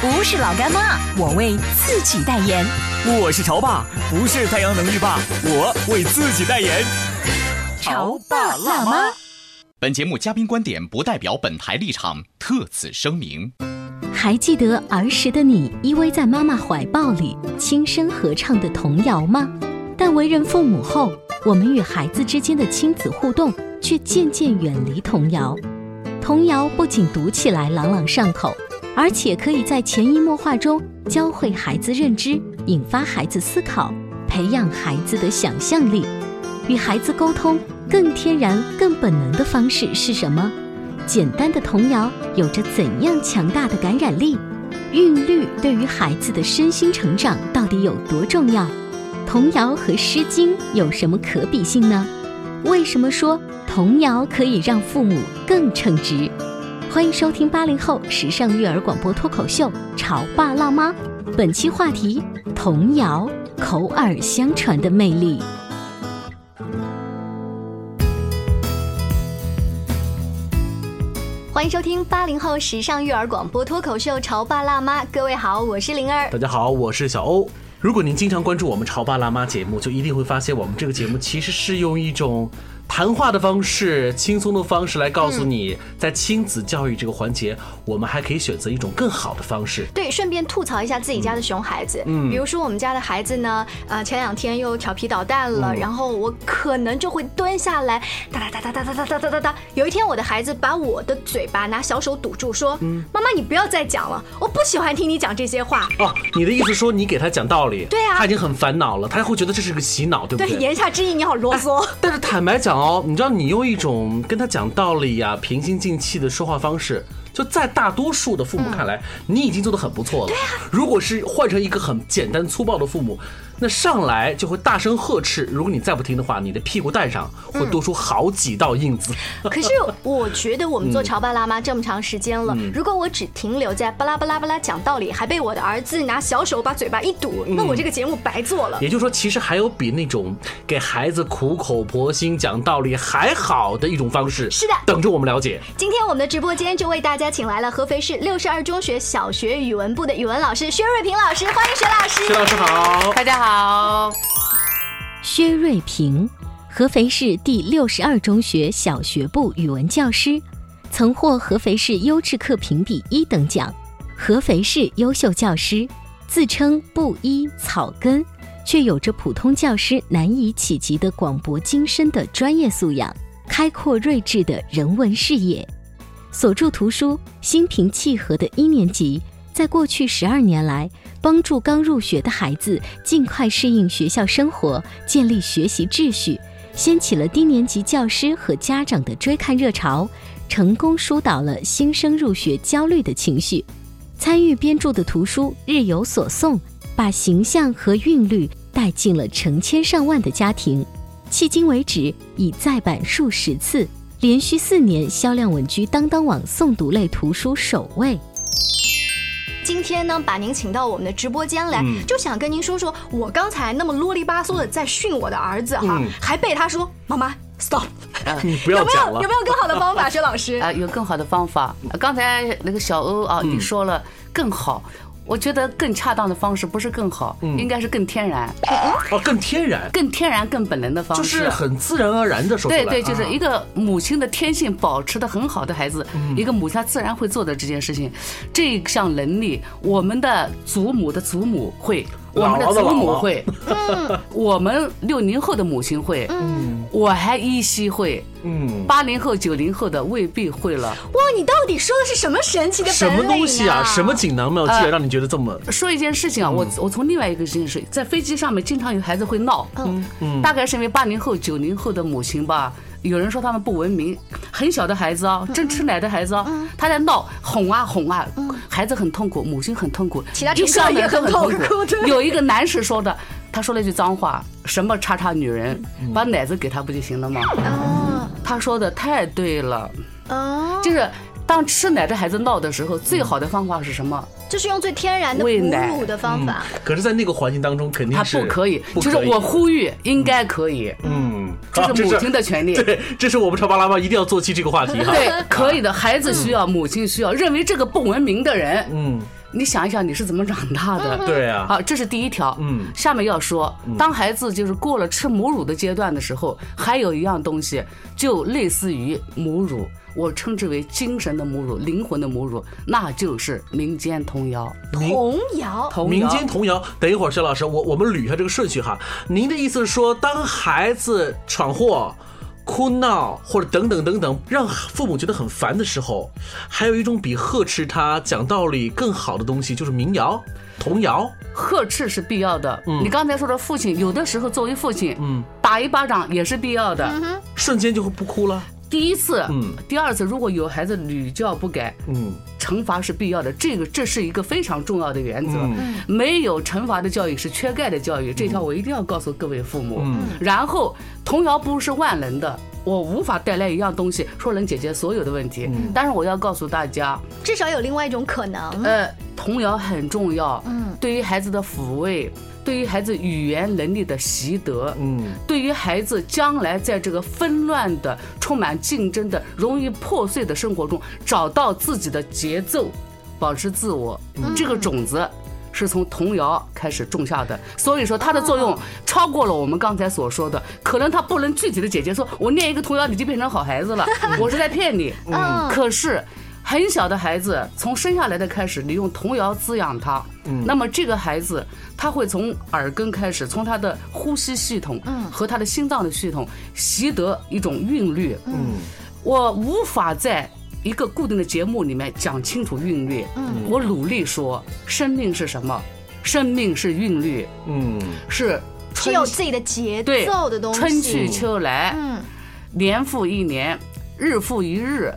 不是老干妈，我为自己代言。我是潮爸，不是太阳能浴霸，我为自己代言。潮爸辣妈。本节目嘉宾观点不代表本台立场，特此声明。还记得儿时的你依偎在妈妈怀抱里轻声合唱的童谣吗？但为人父母后，我们与孩子之间的亲子互动却渐渐远离童谣。童谣不仅读起来朗朗上口，而且可以在潜移默化中教会孩子认知，引发孩子思考，培养孩子的想象力。与孩子沟通更天然、更本能的方式是什么？简单的童谣有着怎样强大的感染力？韵律对于孩子的身心成长到底有多重要？童谣和《诗经》有什么可比性呢？为什么说童谣可以让父母更称职？欢迎收听八零后时尚育儿广播脱口秀《潮爸辣妈》，本期话题：童谣口耳相传的魅力。欢迎收听八零后时尚育儿广播脱口秀《潮爸辣妈》，各位好，我是灵儿。大家好，我是小欧。如果您经常关注我们《潮爸辣妈》节目，就一定会发现我们这个节目其实是用一种。谈话的方式，轻松的方式来告诉你，在亲子教育这个环节，我们还可以选择一种更好的方式。对，顺便吐槽一下自己家的熊孩子。嗯，比如说我们家的孩子呢，呃，前两天又调皮捣蛋了，然后我可能就会蹲下来，哒哒哒哒哒哒哒哒哒哒哒。有一天，我的孩子把我的嘴巴拿小手堵住，说：“妈妈，你不要再讲了，我不喜欢听你讲这些话。”哦，你的意思说你给他讲道理？对啊，他已经很烦恼了，他会觉得这是个洗脑，对不对？对，言下之意你好啰嗦。但是坦白讲。哦，你知道你用一种跟他讲道理呀、平心静气的说话方式，就在大多数的父母看来，你已经做的很不错了。对如果是换成一个很简单粗暴的父母。那上来就会大声呵斥，如果你再不听的话，你的屁股蛋上会多出好几道印子。可是我觉得我们做潮爸辣妈这么长时间了，如果我只停留在巴拉巴拉巴拉讲道理，还被我的儿子拿小手把嘴巴一堵，那我这个节目白做了。也就是说，其实还有比那种给孩子苦口婆心讲道理还好的一种方式。是的，等着我们了解。今天我们的直播间就为大家请来了合肥市六十二中学小学语文部的语文老师薛瑞平老师，欢迎薛老师。薛老师好，大家好。好，薛瑞平，合肥市第六十二中学小学部语文教师，曾获合肥市优质课评比一等奖，合肥市优秀教师，自称布衣草根，却有着普通教师难以企及的广博精深的专业素养，开阔睿智的人文视野，所著图书心平气和的一年级。在过去十二年来，帮助刚入学的孩子尽快适应学校生活，建立学习秩序，掀起了低年级教师和家长的追看热潮，成功疏导了新生入学焦虑的情绪。参与编著的图书日有所诵，把形象和韵律带进了成千上万的家庭，迄今为止已再版数十次，连续四年销量稳居当当网诵读类图书首位。今天呢，把您请到我们的直播间来，就想跟您说说，我刚才那么啰里吧嗦的在训我的儿子哈，还被他说妈妈 stop，你不要 讲了，有没有更好的方法，薛老师？啊，有更好的方法。刚才那个小欧啊，你说了更好。我觉得更恰当的方式不是更好，应该是更天然。哦，更天然，更天然、更本能的方式，就是很自然而然的说出来。对对，就是一个母亲的天性保持的很好的孩子，一个母亲她自然会做的这件事情，这项能力，我们的祖母的祖母会。我们的祖母会，我们六零后的母亲会，嗯。我还依稀会，嗯，八零后、九零后的未必会了。哇，你到底说的是什么神奇的什么东西啊？什么锦囊妙计让你觉得这么说一件事情啊，我我从另外一个事情说在飞机上面经常有孩子会闹，嗯。嗯。大概是因为八零后、九零后的母亲吧。有人说他们不文明，很小的孩子啊，正吃奶的孩子啊，他在闹，哄啊哄啊，孩子很痛苦，母亲很痛苦，其他一乘客也很很痛痛苦对。有一个男士说的，他说了一句脏话，什么叉叉女人，把奶子给他不就行了吗？啊他说的太对了，啊！就是当吃奶的孩子闹的时候，最好的方法是什么？就是用最天然的喂奶乳的方法。可是，在那个环境当中，肯定他是不可以，不可以就是我呼吁，应该可以，嗯，这是母亲的权利。对，这是我们潮爸辣妈一定要做起这个话题哈。对，可以的，孩子需要，母亲需要。认为这个不文明的人，嗯，你想一想，你是怎么长大的？对啊，好，这是第一条。嗯下面要说，当孩子就是过了吃母乳的阶段的时候，还有一样东西，就类似于母乳，我称之为精神的母乳、灵魂的母乳，那就是民间童谣。童谣，童谣民间童谣。等一会儿，薛老师，我我们捋一下这个顺序哈。您的意思是说，当孩子闯祸、哭闹或者等等等等，让父母觉得很烦的时候，还有一种比呵斥他、讲道理更好的东西，就是民谣、童谣。呵斥是必要的。你刚才说的父亲，有的时候作为父亲，嗯，打一巴掌也是必要的。瞬间就会不哭了。第一次，嗯第二次，如果有孩子屡教不改，嗯惩罚是必要的，这个这是一个非常重要的原则。嗯没有惩罚的教育是缺钙的教育，这条我一定要告诉各位父母。嗯然后，童谣不是万能的，我无法带来一样东西说能解决所有的问题。嗯但是我要告诉大家，至少有另外一种可能。呃，童谣很重要，嗯对于孩子的抚慰，对于孩子语言能力的习得，嗯对于孩子将来在这个纷乱的、充满竞争的、容易破碎的生活中，找到自己的节奏，保持自我，这个种子。是从童谣开始种下的，所以说它的作用超过了我们刚才所说的。可能它不能具体的解决，说我念一个童谣你就变成好孩子了，我是在骗你。嗯可是很小的孩子从生下来的开始，你用童谣滋养他，那么这个孩子他会从耳根开始，从他的呼吸系统和他的心脏的系统习得一种韵律。嗯。我无法在一个固定的节目里面讲清楚韵律。嗯。我努力说，生命是什么？生命是韵律，嗯。是是春有自己的节对奏的东西。春去秋来，嗯。年复一年，日复一日，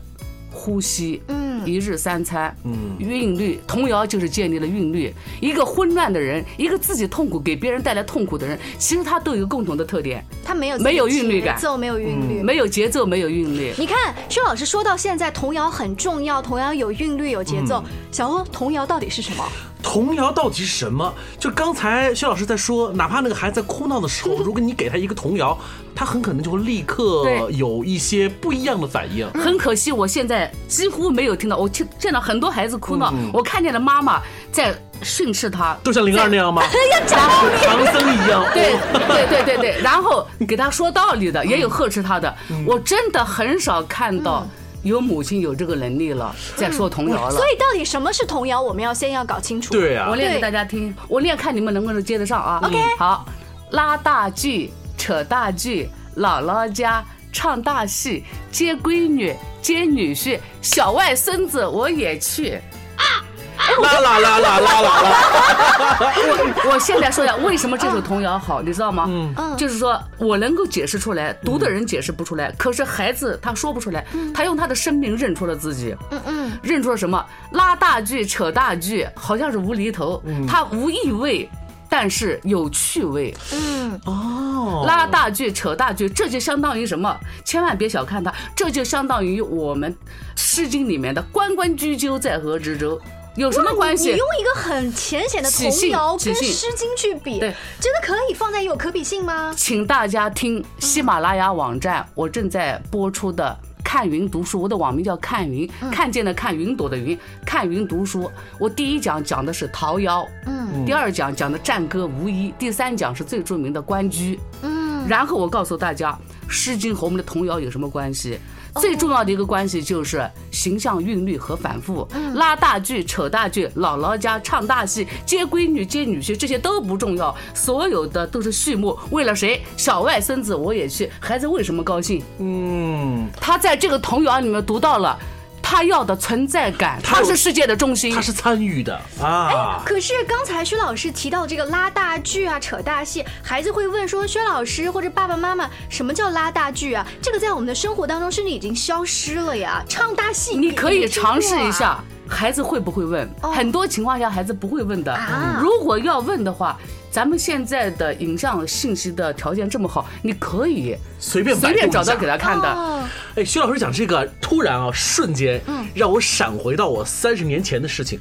呼吸，嗯一日三餐，嗯韵律，童谣就是建立了韵律。一个混乱的人，一个自己痛苦给别人带来痛苦的人，其实他都有共同的特点，他没有没有韵律感节奏没有韵律。没有节奏，没有韵律。你看，薛老师说到现在，童谣很重要，童谣有韵律、有节奏。小欧，童谣到底是什么？童谣到底是什么？就刚才薛老师在说，哪怕那个孩子在哭闹的时候，如果你给他一个童谣，他很可能就会立刻有一些不一样的反应。很可惜，我现在几乎没有听到，我听见到很多孩子哭闹，嗯我看见了妈妈在训斥他，就像灵儿那样吗？要讲道理。唐僧一样。对对对对对，然后给他说道理的，也有呵斥他的。嗯我真的很少看到有母亲有这个能力了，再说童谣了所。以到底什么是童谣？我们要先要搞清楚。对啊我，念给大家听，我念看你们能不能接得上啊 OK 好，拉大锯，扯大锯，姥姥家唱大戏，接闺女，接女婿，小外孙子我也去。啦啦啦啦啦啦啦。我 我现在说一下为什么这首童谣好，你知道吗？嗯嗯就是说我能够解释出来，读的人解释不出来，可是孩子他说不出来，他用他的生命认出了自己，嗯嗯，认出了什么？拉大锯，扯大锯，好像是无厘头，它无意味。但是有趣味，嗯哦，拉大锯、扯大锯，这就相当于什么？千万别小看它，这就相当于我们《诗经》里面的“关关雎鸠，在河之洲”，有什么关系？你用一个很浅显的童谣跟《诗经》去比，对真的可以放在有可比性吗？请大家听喜马拉雅网站，我正在播出的。看云读书，我的网名叫看云，看见的看，云朵的云，看云读书。我第一讲讲的是桃夭，嗯第二讲讲的战歌无衣，第三讲是最著名的关雎。嗯，然后我告诉大家，《诗经》和我们的童谣有什么关系？最重要的一个关系就是形象韵律和反复，拉大锯、扯大锯、姥姥家唱大戏、接闺女、接女婿，这些都不重要，所有的都是序幕。为了谁？小外孙子我也去，孩子为什么高兴？嗯，他在这个童谣里面读到了。他要的存在感，他是世界的中心，他是参与的啊。可是刚才薛老师提到这个拉大锯啊、扯大戏，孩子会问说：“薛老师或者爸爸妈妈，什么叫拉大锯啊？这个在我们的生活当中甚至已经消失了呀。”唱大戏，你可以尝试一下，孩子会不会问？很多情况下孩子不会问的。如果要问的话。咱们现在的影像信息的条件这么好，你可以随便随便找到给他看的。哎，徐老师讲这个，突然啊，瞬间让我闪回到我三十年前的事情。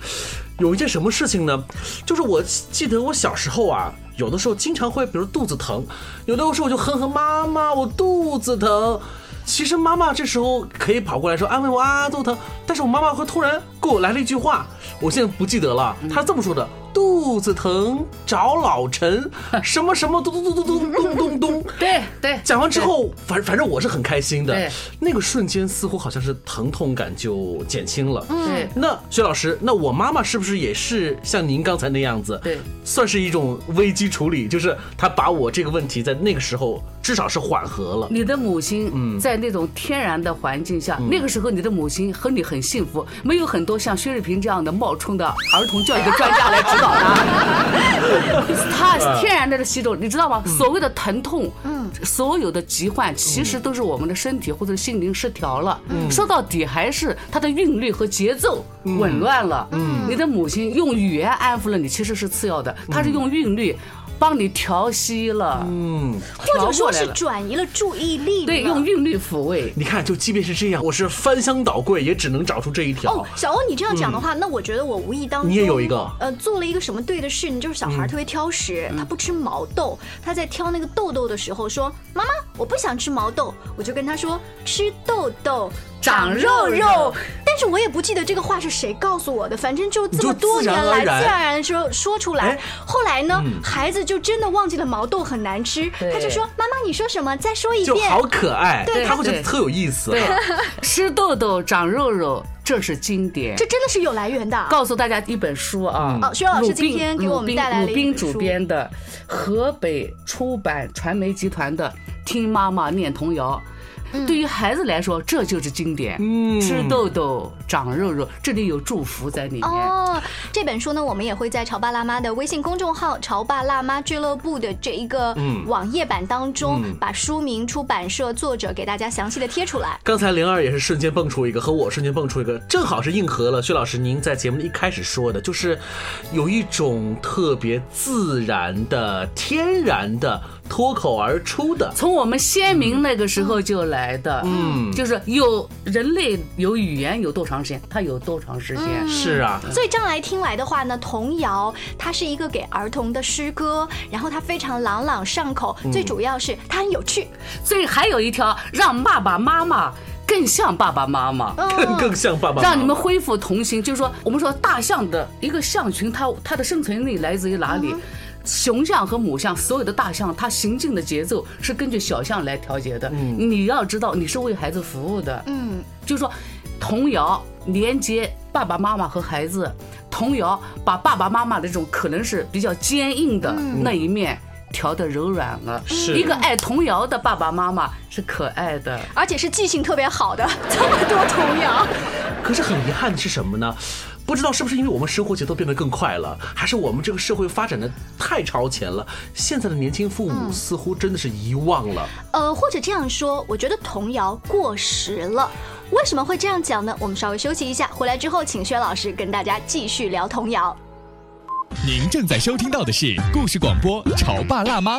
有一件什么事情呢？就是我记得我小时候啊，有的时候经常会，比如肚子疼，有的时候我就哼哼妈妈，我肚子疼。其实妈妈这时候可以跑过来说安慰我啊，肚子疼。但是我妈妈会突然给我来了一句话，我现在不记得了，她这么说的。肚子疼找老陈，什么什么咚咚咚咚咚咚咚咚。对对，讲完之后，反反正我是很开心的。那个瞬间似乎好像是疼痛感就减轻了。嗯，那薛老师，那我妈妈是不是也是像您刚才那样子？对，算是一种危机处理，就是她把我这个问题在那个时候至少是缓和了。你的母亲在那种天然的环境下，那个时候你的母亲和你很幸福，没有很多像薛瑞平这样的冒充的儿童教育的专家来指导。他天然的吸收，你知道吗？所谓的疼痛，嗯，所有的疾患，其实都是我们的身体或者心灵失调了。说到底，还是他的韵律和节奏紊乱了。嗯，你的母亲用语言安抚了你，其实是次要的，他是用韵律。帮你调息了，嗯，或者说是转移了注意力，对，用韵律抚慰。你看，就即便是这样，我是翻箱倒柜，也只能找出这一条。哦，小欧，你这样讲的话，那我觉得我无意当中你也有一个，呃，做了一个什么对的事你？就是小孩特别挑食，他不吃毛豆，他在挑那个豆豆的时候说：“妈妈，我不想吃毛豆。”我就跟他说：“吃豆豆。”长肉肉，但是我也不记得这个话是谁告诉我的，反正就这么多年来，自然而然说说出来。后来呢，孩子就真的忘记了毛豆很难吃，他就说：“妈妈，你说什么？再说一遍。”就好可爱，对，他会觉得特有意思。对，吃豆豆长肉肉，这是经典，这真的是有来源的。告诉大家一本书啊，哦，徐老师今天给我们带来了鲁滨主编的河北出版传媒集团的《听妈妈念童谣》。对于孩子来说，这就是经典。嗯，吃豆豆长肉肉，这里有祝福在里面。哦，这本书呢，我们也会在潮爸辣妈的微信公众号“潮爸辣妈俱乐部”的这一个网页版当中，把书名、出版社、作者给大家详细的贴出来。刚才灵儿也是瞬间蹦出一个，和我瞬间蹦出一个，正好是应和了薛老师您在节目的一开始说的，就是有一种特别自然的、天然的。脱口而出的，从我们先民那个时候就来的，嗯，就是有人类有语言有多长时间，它有多长时间，是啊。所以这样来听来的话呢，童谣它是一个给儿童的诗歌，然后它非常朗朗上口，最主要是它很有趣。所以还有一条，让爸爸妈妈更像爸爸妈妈，更更像爸爸，让你们恢复童心。就是说，我们说大象的一个象群，它它的生存力来自于哪里？雄象和母象，所有的大象，它行进的节奏是根据小象来调节的。嗯，你要知道，你是为孩子服务的。嗯，就是说，童谣连接爸爸妈妈和孩子，童谣把爸爸妈妈的这种可能是比较坚硬的那一面调的柔软了。是一个爱童谣的爸爸妈妈是可爱的，而且是记性特别好的。这么多童谣，可是很遗憾的是什么呢？不知道是不是因为我们生活节奏变得更快了，还是我们这个社会发展的太超前了？现在的年轻父母似乎真的是遗忘了。呃，或者这样说，我觉得童谣过时了。为什么会这样讲呢？我们稍微休息一下，回来之后请薛老师跟大家继续聊童谣。您正在收听到的是故事广播《潮爸辣妈》。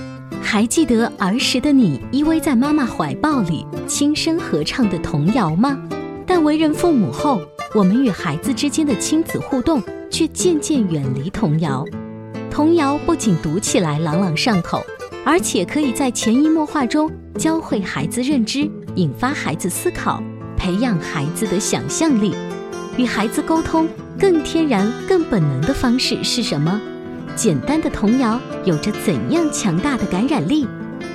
还记得儿时的你依偎在妈妈怀抱里轻声合唱的童谣吗？但为人父母后，我们与孩子之间的亲子互动却渐渐远离童谣。童谣不仅读起来朗朗上口，而且可以在潜移默化中教会孩子认知，引发孩子思考，培养孩子的想象力。与孩子沟通更天然、更本能的方式是什么？简单的童谣有着怎样强大的感染力？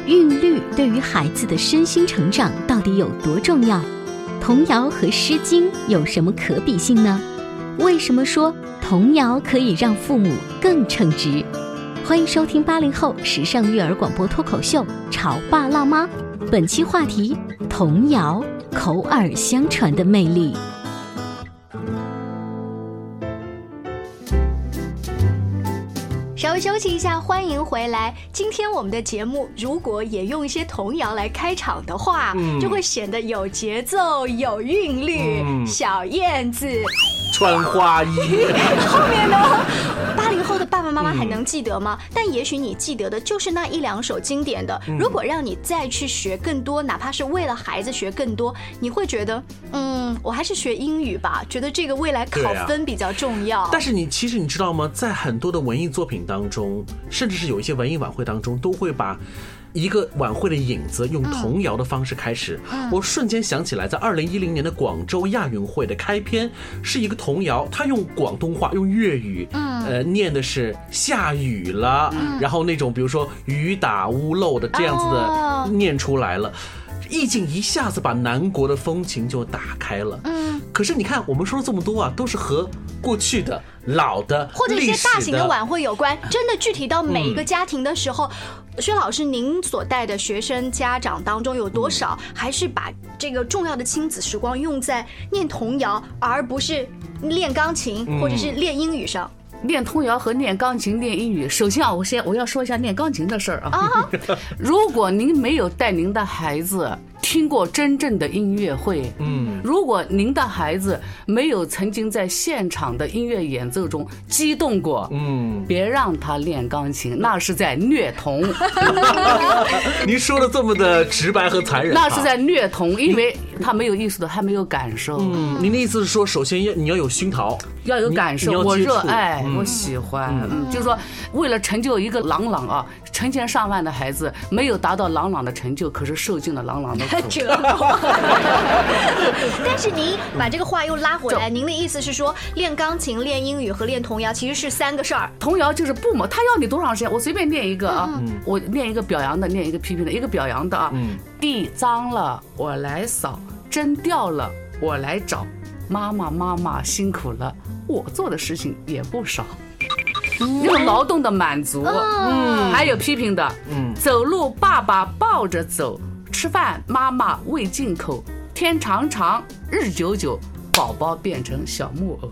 韵律对于孩子的身心成长到底有多重要？童谣和《诗经》有什么可比性呢？为什么说童谣可以让父母更称职？欢迎收听八零后时尚育儿广播脱口秀《潮爸辣妈》，本期话题：童谣口耳相传的魅力。休息一下，欢迎回来。今天我们的节目如果也用一些童谣来开场的话，就会显得有节奏、有韵律。小燕子穿花衣，后面呢？八零后的爸爸妈妈还能记得吗？但也许你记得的就是那一两首经典的。如果让你再去学更多，哪怕是为了孩子学更多，你会觉得，嗯，我还是学英语吧，觉得这个未来考分比较重要。但是你其实你知道吗？在很多的文艺作品当中，甚至是有一些文艺晚会当中，都会把。一个晚会的影子，用童谣的方式开始。我瞬间想起来，在二零一零年的广州亚运会的开篇是一个童谣，他用广东话、用粤语，呃，念的是下雨了，然后那种比如说雨打屋漏的这样子的念出来了，意境一下子把南国的风情就打开了。嗯，可是你看，我们说了这么多啊，都是和过去的老的或者一些大型的晚会有关。真的具体到每一个家庭的时候。薛老师，您所带的学生家长当中有多少还是把这个重要的亲子时光用在念童谣，而不是练钢琴或者是练英语上？练童谣和练钢琴、练英语，首先啊，我先我要说一下练钢琴的事儿啊。如果您没有带您的孩子。听过真正的音乐会，嗯，如果您的孩子没有曾经在现场的音乐演奏中激动过，嗯，别让他练钢琴，那是在虐童。您说的这么的直白和残忍，那是在虐童，因为他没有艺术的，他没有感受。嗯，您的意思是说，首先要你要有熏陶，要有感受，我热爱，我喜欢，嗯，就是说，为了成就一个朗朗啊。成千上万的孩子没有达到朗朗的成就，可是受尽了朗朗的折磨。但是您把这个话又拉回来，您的意思是说，练钢琴、练英语和练童谣其实是三个事儿。童谣就是不嘛，他要你多长时间，我随便念一个啊，我念一个表扬的，念一个批评的，一个表扬的啊。地脏了我来扫，针掉了我来找，妈妈妈妈辛苦了，我做的事情也不少。用劳动的满足，嗯，还有批评的，嗯，走路爸爸抱着走，吃饭妈妈喂进口，天长长日久久，宝宝变成小木偶。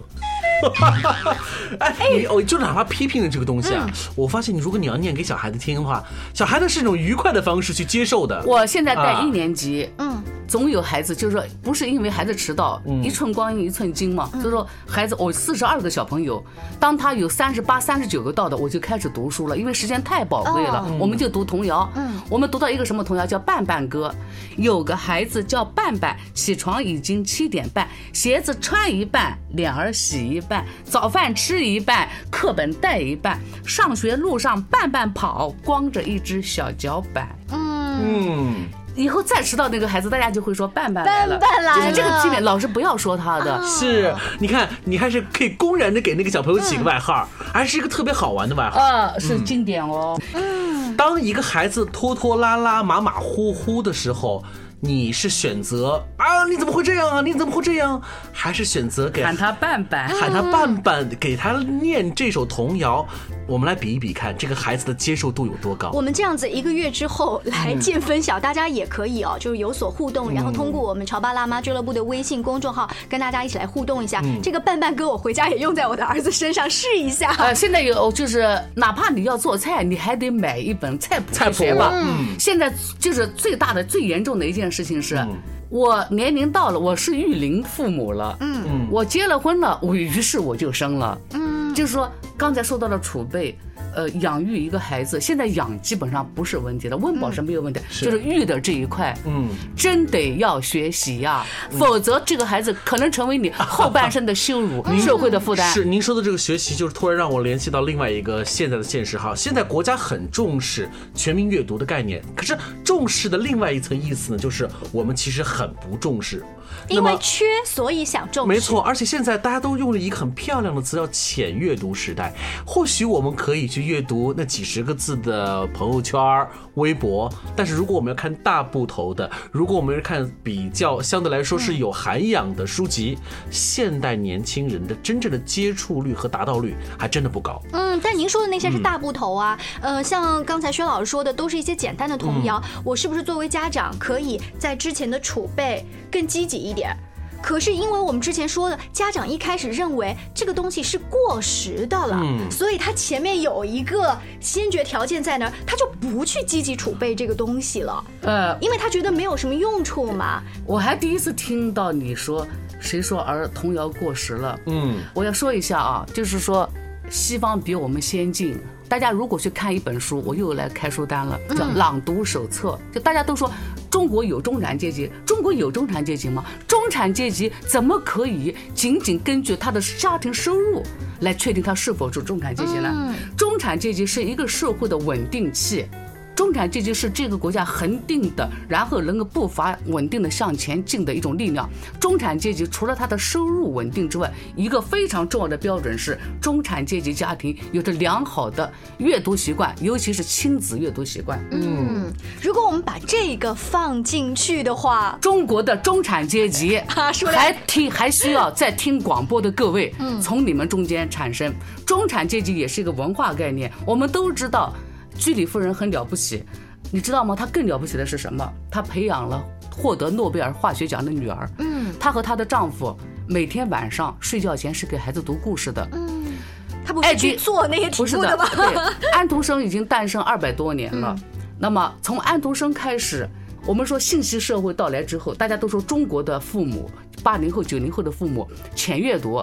哎，你哦，就哪怕批评的这个东西啊，我发现你如果你要念给小孩子听的话，小孩子是一种愉快的方式去接受的。我现在带一年级，嗯。总有孩子，就是说，不是因为孩子迟到，一寸光阴一寸金嘛。就是说，孩子，我四十二个小朋友，当他有三十八、三十九个到的，我就开始读书了，因为时间太宝贵了，我们就读童谣。嗯，我们读到一个什么童谣，叫《半半歌》。有个孩子叫半半，起床已经七点半，鞋子穿一半，脸儿洗一半，早饭吃一半，课本带一半，上学路上半半跑，光着一只小脚板。嗯嗯。以后再迟到那个孩子，大家就会说半半来了。半半来了，这个经典老师不要说他的。是，你看，你还是可以公然的给那个小朋友起个外号，还是一个特别好玩的外号。呃，是经典哦。嗯，当一个孩子拖拖拉拉、马马虎虎的时候，你是选择啊？你怎么会这样啊？你怎么会这样？还是选择给喊他伴伴。喊他伴伴，给他念这首童谣。我们来比一比看，这个孩子的接受度有多高。我们这样子一个月之后来见分晓，大家也可以哦，就是有所互动，然后通过我们潮爸辣妈俱乐部的微信公众号跟大家一起来互动一下。这个伴伴哥我回家也用在我的儿子身上试一下。呃，现在有就是，哪怕你要做菜，你还得买一本菜谱菜谱学吧。嗯现在就是最大的、最严重的一件事情是。我年龄到了，我是育龄父母了，嗯，我结了婚了，我于是我就生了，嗯，就是说刚才说到了储备，呃，养育一个孩子，现在养基本上不是问题了，温饱是没有问题，就是育的这一块，嗯，真得要学习呀，否则这个孩子可能成为你后半生的羞辱，社会的负担。是您说的这个学习，就是突然让我联系到另外一个现在的现实哈。现在国家很重视全民阅读的概念，可是重视的另外一层意思呢，就是我们其实很不重视。因为缺，所以想重视。没错，而且现在大家都用了一个很漂亮的词叫“浅阅读时代”。或许我们可以去阅读那几十个字的朋友圈、微博，但是如果我们要看大部头的，如果我们要看比较相对来说是有涵养的书籍，现代年轻人的真正的接触率和达到率还真的不高。嗯，但您说的那些是大部头啊，呃，像刚才薛老师说的，都是一些简单的童谣。我是不是作为家长，可以在之前的储备更积极一点？可是因为我们之前说的，家长一开始认为这个东西是过时的了，嗯所以他前面有一个先决条件在那儿，他就不去积极储备这个东西了，呃，因为他觉得没有什么用处嘛。我还第一次听到你说，谁说儿童谣过时了？嗯，我要说一下啊，就是说，西方比我们先进。大家如果去看一本书，我又来开书单了，叫《朗读手册》。就大家都说中国有中产阶级，中国有中产阶级吗？中产阶级怎么可以仅仅根据他的家庭收入来确定他是否是中产阶级呢？中产阶级是一个社会的稳定器。中产阶级是这个国家恒定的，然后能够步伐稳定的向前进的一种力量。中产阶级除了他的收入稳定之外，一个非常重要的标准是中产阶级家庭有着良好的阅读习惯，尤其是亲子阅读习惯。嗯，如果我们把这个放进去的话，中国的中产阶级 还听还需要在听广播的各位，从你们中间产生。中产阶级也是一个文化概念，我们都知道，居里夫人很了不起，你知道吗？她更了不起的是什么？她培养了获得诺贝尔化学奖的女儿。嗯，她和她的丈夫每天晚上睡觉前是给孩子读故事的。嗯，她不是去做那些题不是的目的吗？，对，安徒生已经诞生二百多年了。那么从安徒生开始，我们说信息社会到来之后，大家都说中国的父母，八零后、九零后的父母浅阅读，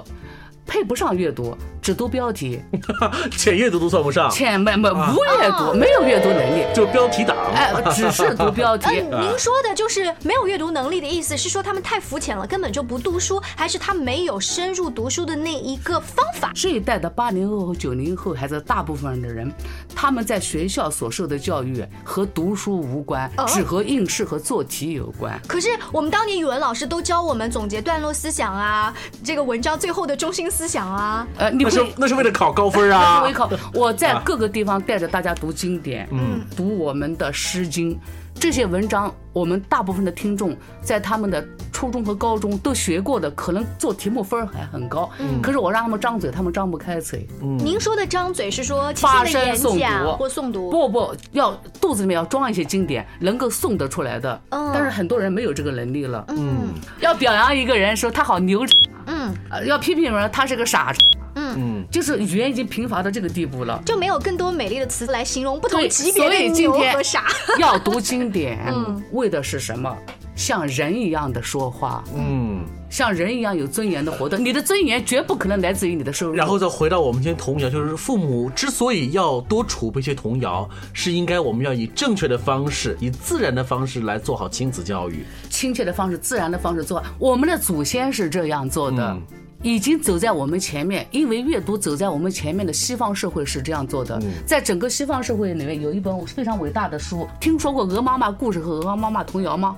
配不上阅读，只读标题，浅阅读都算不上，浅没没无阅读，没有阅读能力。就标题党。哎，只是读标题。嗯，您说的就是没有阅读能力的意思，是说他们太肤浅了，根本就不读书，还是他没有深入读书的那一个方法？这一代的八零后和九零后孩子，大部分的人，他们在学校所受的教育和读书无关，只和应试和做题有关。可是我们当年语文老师都教我们总结段落思想啊，这个文章最后的中心思想啊。呃，你那会是 那是为了考高分啊！考。我在各个地方带着大家读经典，嗯，读我们的《诗经》。这些文章，我们大部分的听众在他们的初中和高中都学过的，可能做题目分儿还很高。可是我让他们张嘴，他们张不开嘴。您说的张嘴是说提发声诵读或诵读？不不，要肚子里面要装一些经典，能够诵得出来的。嗯但是很多人没有这个能力了。嗯，要表扬一个人说他好牛，嗯，呃要批评人他是个傻，嗯，就是语言已经贫乏到这个地步了。就没有更多美丽的词来形容不同级别的牛今天和傻。要读经典，嗯为的是什么？像人一样的说话，嗯，像人一样有尊严的活动。你的尊严绝不可能来自于你的收入。然后再回到我们今天童谣，就是父母之所以要多储备一些童谣，是应该我们要以正确的方式，以自然的方式来做好亲子教育。亲切的方式、自然的方式做。我们的祖先是这样做的。嗯已经走在我们前面，因为阅读走在我们前面的西方社会是这样做的。在整个西方社会里面，有一本非常伟大的书，听说过《鹅妈妈故事》和《鹅妈妈童谣》吗？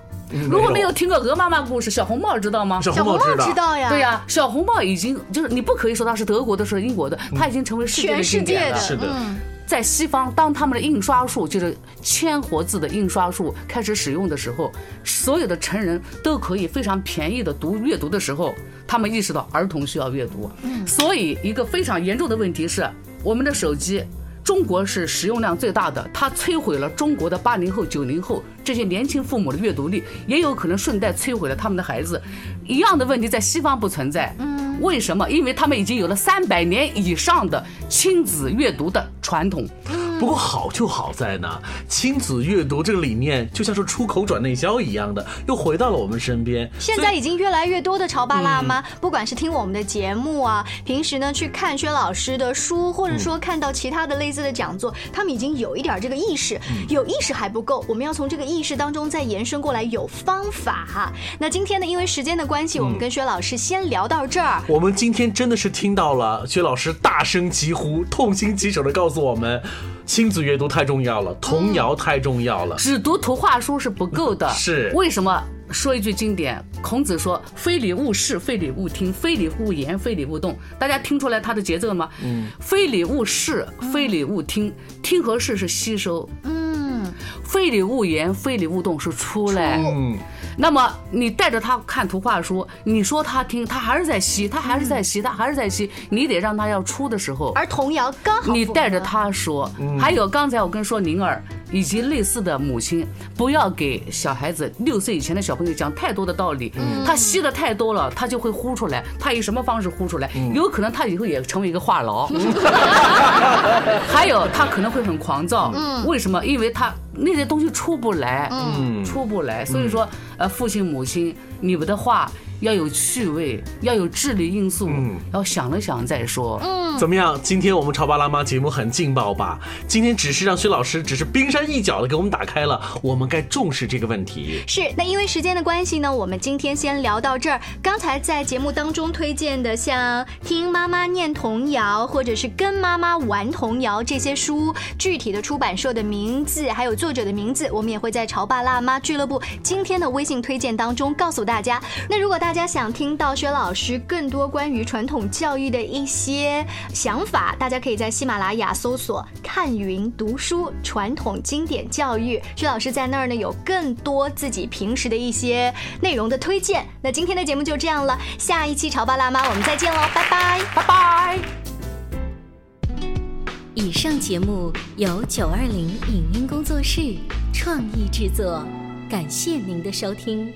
如果没有听过《鹅妈妈故事》，小红帽知道吗？小小红帽知道，知道呀，对呀、小红帽已经就是你不可以说它是德国的，是英国的，它已经成为世界的全世界的经典了。是的，嗯在西方，当他们的印刷术就是铅活字的印刷术开始使用的时候，所有的成人都可以非常便宜的读阅读的时候，他们意识到儿童需要阅读。所以一个非常严重的问题是，我们的手机。中国是使用量最大的，它摧毁了中国的八零后、九零后这些年轻父母的阅读力，也有可能顺带摧毁了他们的孩子。一样的问题在西方不存在，嗯，为什么？因为他们已经有了三百年以上的亲子阅读的传统。不过好就好在呢，亲子阅读这个理念就像是出口转内销一样的，又回到了我们身边。现在已经越来越多的潮爸辣妈，不管是听我们的节目啊，平时呢去看薛老师的书，或者说看到其他的类似的讲座，他们已经有一点这个意识。有意识还不够，我们要从这个意识当中再延伸过来，有方法哈。那今天呢，因为时间的关系，我们跟薛老师先聊到这儿。我们今天真的是听到了薛老师大声疾呼、痛心疾首的告诉我们。亲子阅读太重要了，童谣太重要了，只读图画书是不够的。是为什么？说一句经典，孔子说：“非礼勿视，非礼勿听，非礼勿言，非礼勿动。”大家听出来他的节奏吗？嗯，非礼勿视，非礼勿听，听和视是吸收。嗯，非礼勿言，非礼勿动是出来。嗯。那么你带着他看图画书，你说他听，他还是在吸，他还是在吸，他还是在吸。你得让他要出的时候，而童谣刚好你带着他说。还有刚才我跟说宁儿以及类似的母亲，不要给小孩子六岁以前的小朋友讲太多的道理，他吸的太多了，他就会呼出来。他以什么方式呼出来？有可能他以后也成为一个话痨。还有他可能会很狂躁，为什么？因为他。那些东西出不来，嗯，出不来，所以说，呃，父亲母亲，你们的话。要有趣味，要有智力因素，嗯，要想了想再说。嗯，怎么样？今天我们潮爸辣妈节目很劲爆吧？今天只是让薛老师只是冰山一角的给我们打开了，我们该重视这个问题。是，那因为时间的关系呢，我们今天先聊到这儿。刚才在节目当中推荐的，像听妈妈念童谣，或者是跟妈妈玩童谣这些书，具体的出版社的名字，还有作者的名字，我们也会在潮爸辣妈俱乐部今天的微信推荐当中告诉大家。大家那如果大家想听到薛老师更多关于传统教育的一些想法，大家可以在喜马拉雅搜索“看云读书传统经典教育”，薛老师在那儿呢有更多自己平时的一些内容的推荐。那今天的节目就这样了，下一期潮爸辣妈我们再见喽，拜拜拜拜。以上节目由九二零影音工作室创意制作，感谢您的收听。